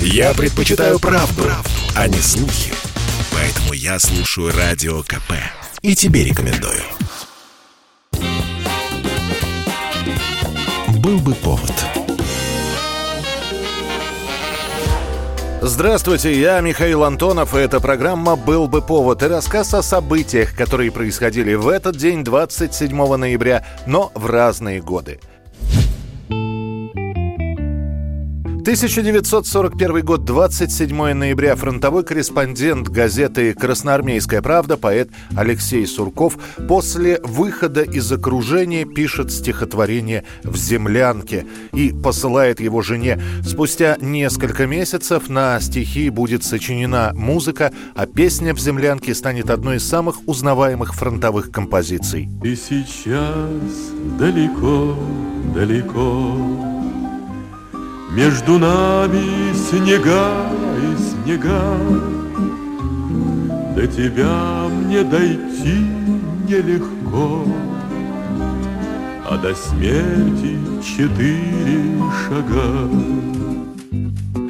Я предпочитаю правду, правду, а не слухи. Поэтому я слушаю Радио КП. И тебе рекомендую. Был бы повод. Здравствуйте, я Михаил Антонов, и эта программа «Был бы повод» и рассказ о событиях, которые происходили в этот день, 27 ноября, но в разные годы – 1941 год, 27 ноября. Фронтовой корреспондент газеты «Красноармейская правда» поэт Алексей Сурков после выхода из окружения пишет стихотворение «В землянке» и посылает его жене. Спустя несколько месяцев на стихи будет сочинена музыка, а песня «В землянке» станет одной из самых узнаваемых фронтовых композиций. И сейчас далеко, далеко между нами снега и снега, До тебя мне дойти нелегко, А до смерти четыре шага.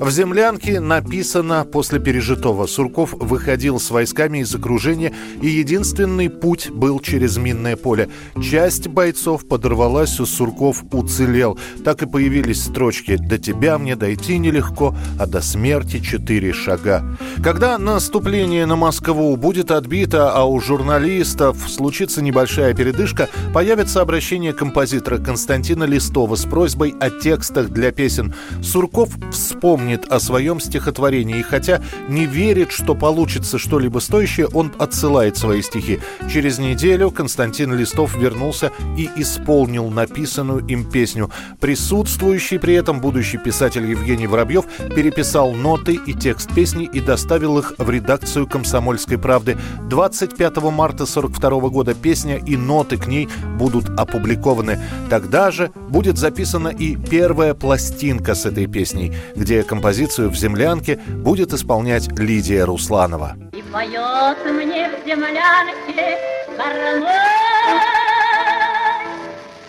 В «Землянке» написано после пережитого. Сурков выходил с войсками из окружения, и единственный путь был через минное поле. Часть бойцов подорвалась, у Сурков уцелел. Так и появились строчки «До тебя мне дойти нелегко, а до смерти четыре шага». Когда наступление на Москву будет отбито, а у журналистов случится небольшая передышка, появится обращение композитора Константина Листова с просьбой о текстах для песен. Сурков вспомнил помнит о своем стихотворении, и хотя не верит, что получится что-либо стоящее, он отсылает свои стихи. Через неделю Константин Листов вернулся и исполнил написанную им песню. Присутствующий при этом будущий писатель Евгений Воробьев переписал ноты и текст песни и доставил их в редакцию «Комсомольской правды». 25 марта 1942 года песня и ноты к ней будут опубликованы. Тогда же будет записана и первая пластинка с этой песней, где композитор композицию в «Землянке» будет исполнять Лидия Русланова. И поет мне в землянке кормой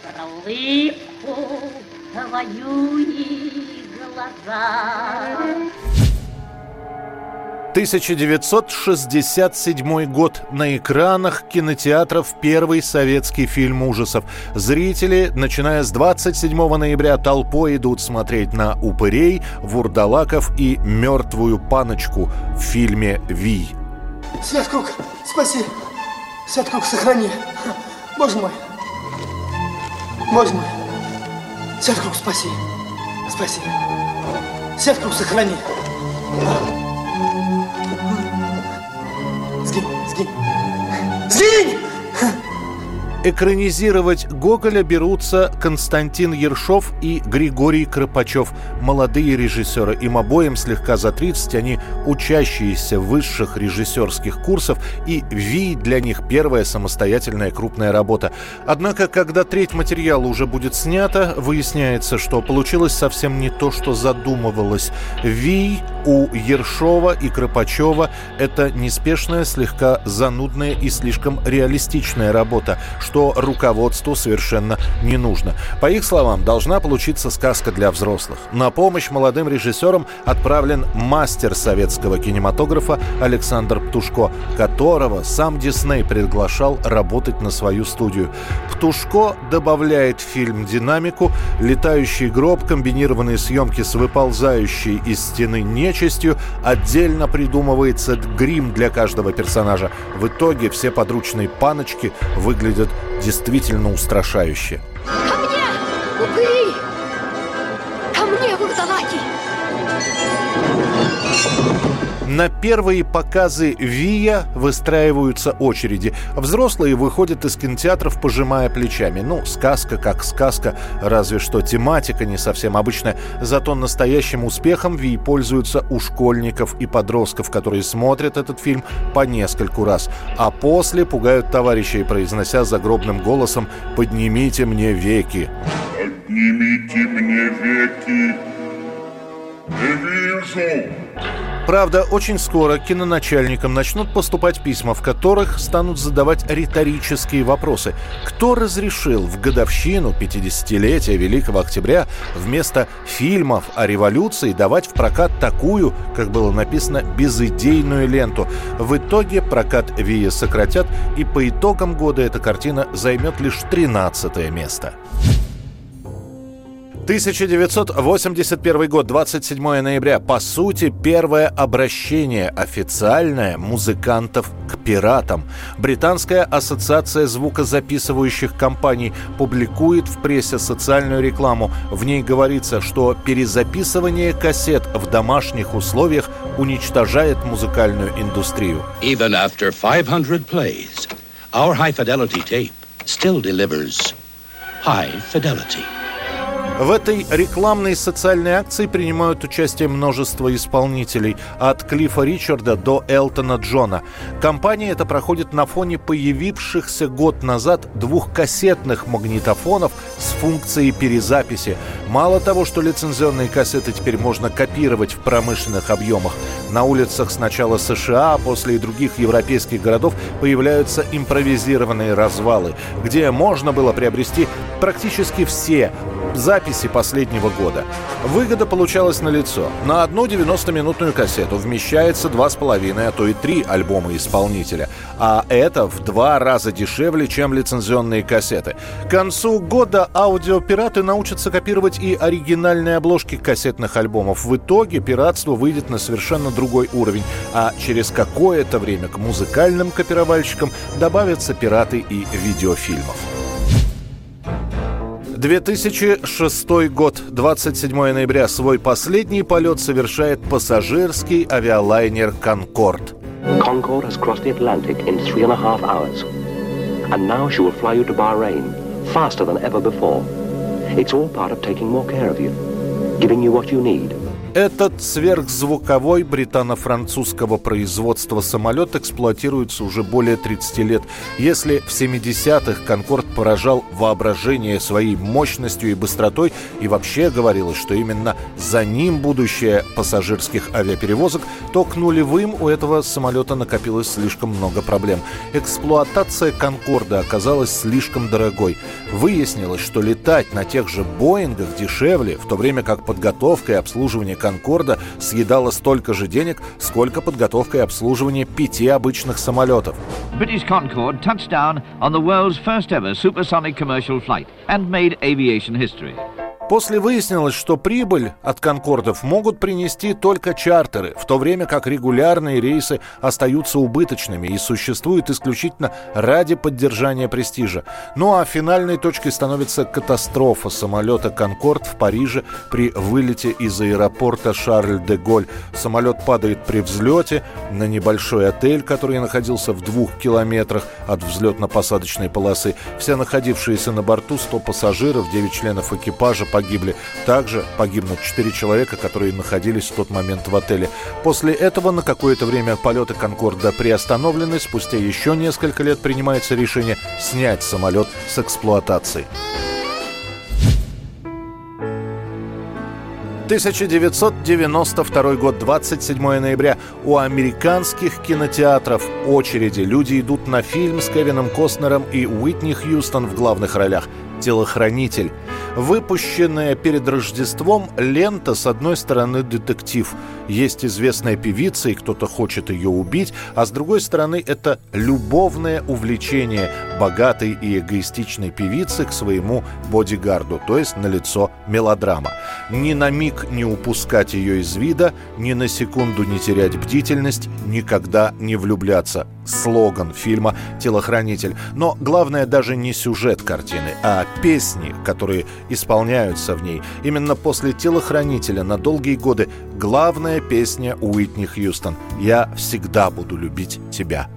Про улыбку твою и глаза 1967 год. На экранах кинотеатров первый советский фильм ужасов. Зрители, начиная с 27 ноября, толпой идут смотреть на упырей, вурдалаков и мертвую паночку в фильме «Вий». Святкруг, спаси! Святкруг, сохрани! Боже мой! Боже мой! Святкруг, спаси! Спаси! Святкруг, сохрани! Сгинь! Экранизировать Гоголя берутся Константин Ершов и Григорий Кропачев. Молодые режиссеры. Им обоим слегка за 30, они учащиеся высших режиссерских курсов, и «Ви» для них первая самостоятельная крупная работа. Однако, когда треть материала уже будет снята, выясняется, что получилось совсем не то, что задумывалось. «Ви» у Ершова и Кропачева – это неспешная, слегка занудная и слишком реалистичная работа – что руководству совершенно не нужно. По их словам, должна получиться сказка для взрослых. На помощь молодым режиссерам отправлен мастер советского кинематографа Александр Птушко, которого сам Дисней приглашал работать на свою студию. Птушко добавляет в фильм динамику, летающий гроб, комбинированные съемки с выползающей из стены нечистью, отдельно придумывается грим для каждого персонажа. В итоге все подручные паночки выглядят действительно устрашающе. Ко мне, упыри! На первые показы ВИЯ выстраиваются очереди. Взрослые выходят из кинотеатров, пожимая плечами. Ну, сказка как сказка, разве что тематика не совсем обычная. Зато настоящим успехом ВИ пользуются у школьников и подростков, которые смотрят этот фильм по нескольку раз. А после пугают товарищей, произнося загробным голосом «Поднимите мне веки». «Поднимите мне веки, не вижу». Правда, очень скоро киноначальникам начнут поступать письма, в которых станут задавать риторические вопросы. Кто разрешил в годовщину 50-летия Великого Октября вместо фильмов о революции давать в прокат такую, как было написано, безыдейную ленту? В итоге прокат ВИА сократят, и по итогам года эта картина займет лишь 13 место. 1981 год, 27 ноября. По сути, первое обращение официальное музыкантов к пиратам. Британская ассоциация звукозаписывающих компаний публикует в прессе социальную рекламу. В ней говорится, что перезаписывание кассет в домашних условиях уничтожает музыкальную индустрию. Even after 500 plays, our high fidelity tape still delivers high fidelity. В этой рекламной социальной акции принимают участие множество исполнителей, от Клиффа Ричарда до Элтона Джона. Компания это проходит на фоне появившихся год назад двух кассетных магнитофонов с функцией перезаписи. Мало того, что лицензионные кассеты теперь можно копировать в промышленных объемах, на улицах сначала США, а после и других европейских городов появляются импровизированные развалы, где можно было приобрести практически все записи последнего года. Выгода получалась на лицо. На одну 90-минутную кассету вмещается 2,5, а то и 3 альбома исполнителя. А это в два раза дешевле, чем лицензионные кассеты. К концу года аудиопираты научатся копировать и оригинальные обложки кассетных альбомов. В итоге пиратство выйдет на совершенно другой уровень, а через какое-то время к музыкальным копировальщикам добавятся пираты и видеофильмов. 2006 год, 27 ноября. Свой последний полет совершает пассажирский авиалайнер «Конкорд». Before. It's all part of taking more care of you, giving you what you need – этот сверхзвуковой британо-французского производства самолет эксплуатируется уже более 30 лет. Если в 70-х «Конкорд» поражал воображение своей мощностью и быстротой, и вообще говорилось, что именно за ним будущее пассажирских авиаперевозок, то к нулевым у этого самолета накопилось слишком много проблем. Эксплуатация «Конкорда» оказалась слишком дорогой. Выяснилось, что летать на тех же «Боингах» дешевле, в то время как подготовка и обслуживание «Конкорда» съедала столько же денег, сколько подготовка и обслуживание пяти обычных самолетов. British. После выяснилось, что прибыль от «Конкордов» могут принести только чартеры, в то время как регулярные рейсы остаются убыточными и существуют исключительно ради поддержания престижа. Ну а финальной точкой становится катастрофа самолета «Конкорд» в Париже при вылете из аэропорта Шарль-де-Голь. Самолет падает при взлете на небольшой отель, который находился в двух километрах от взлетно-посадочной полосы. Все находившиеся на борту 100 пассажиров, 9 членов экипажа погибли. Также погибнут 4 человека, которые находились в тот момент в отеле. После этого на какое-то время полеты «Конкорда» приостановлены. Спустя еще несколько лет принимается решение снять самолет с эксплуатации. 1992 год, 27 ноября. У американских кинотеатров очереди. Люди идут на фильм с Кевином Костнером и Уитни Хьюстон в главных ролях телохранитель. Выпущенная перед Рождеством лента, с одной стороны, детектив. Есть известная певица, и кто-то хочет ее убить, а с другой стороны, это любовное увлечение богатой и эгоистичной певицы к своему бодигарду, то есть на лицо мелодрама. Ни на миг не упускать ее из вида, ни на секунду не терять бдительность, никогда не влюбляться. Слоган фильма «Телохранитель». Но главное даже не сюжет картины, а песни, которые исполняются в ней. Именно после «Телохранителя» на долгие годы главная песня Уитни Хьюстон «Я всегда буду любить тебя».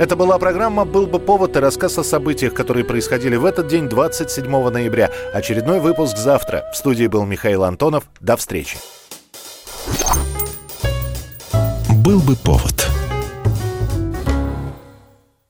Это была программа «Был бы повод» и рассказ о событиях, которые происходили в этот день, 27 ноября. Очередной выпуск завтра. В студии был Михаил Антонов. До встречи. «Был бы повод»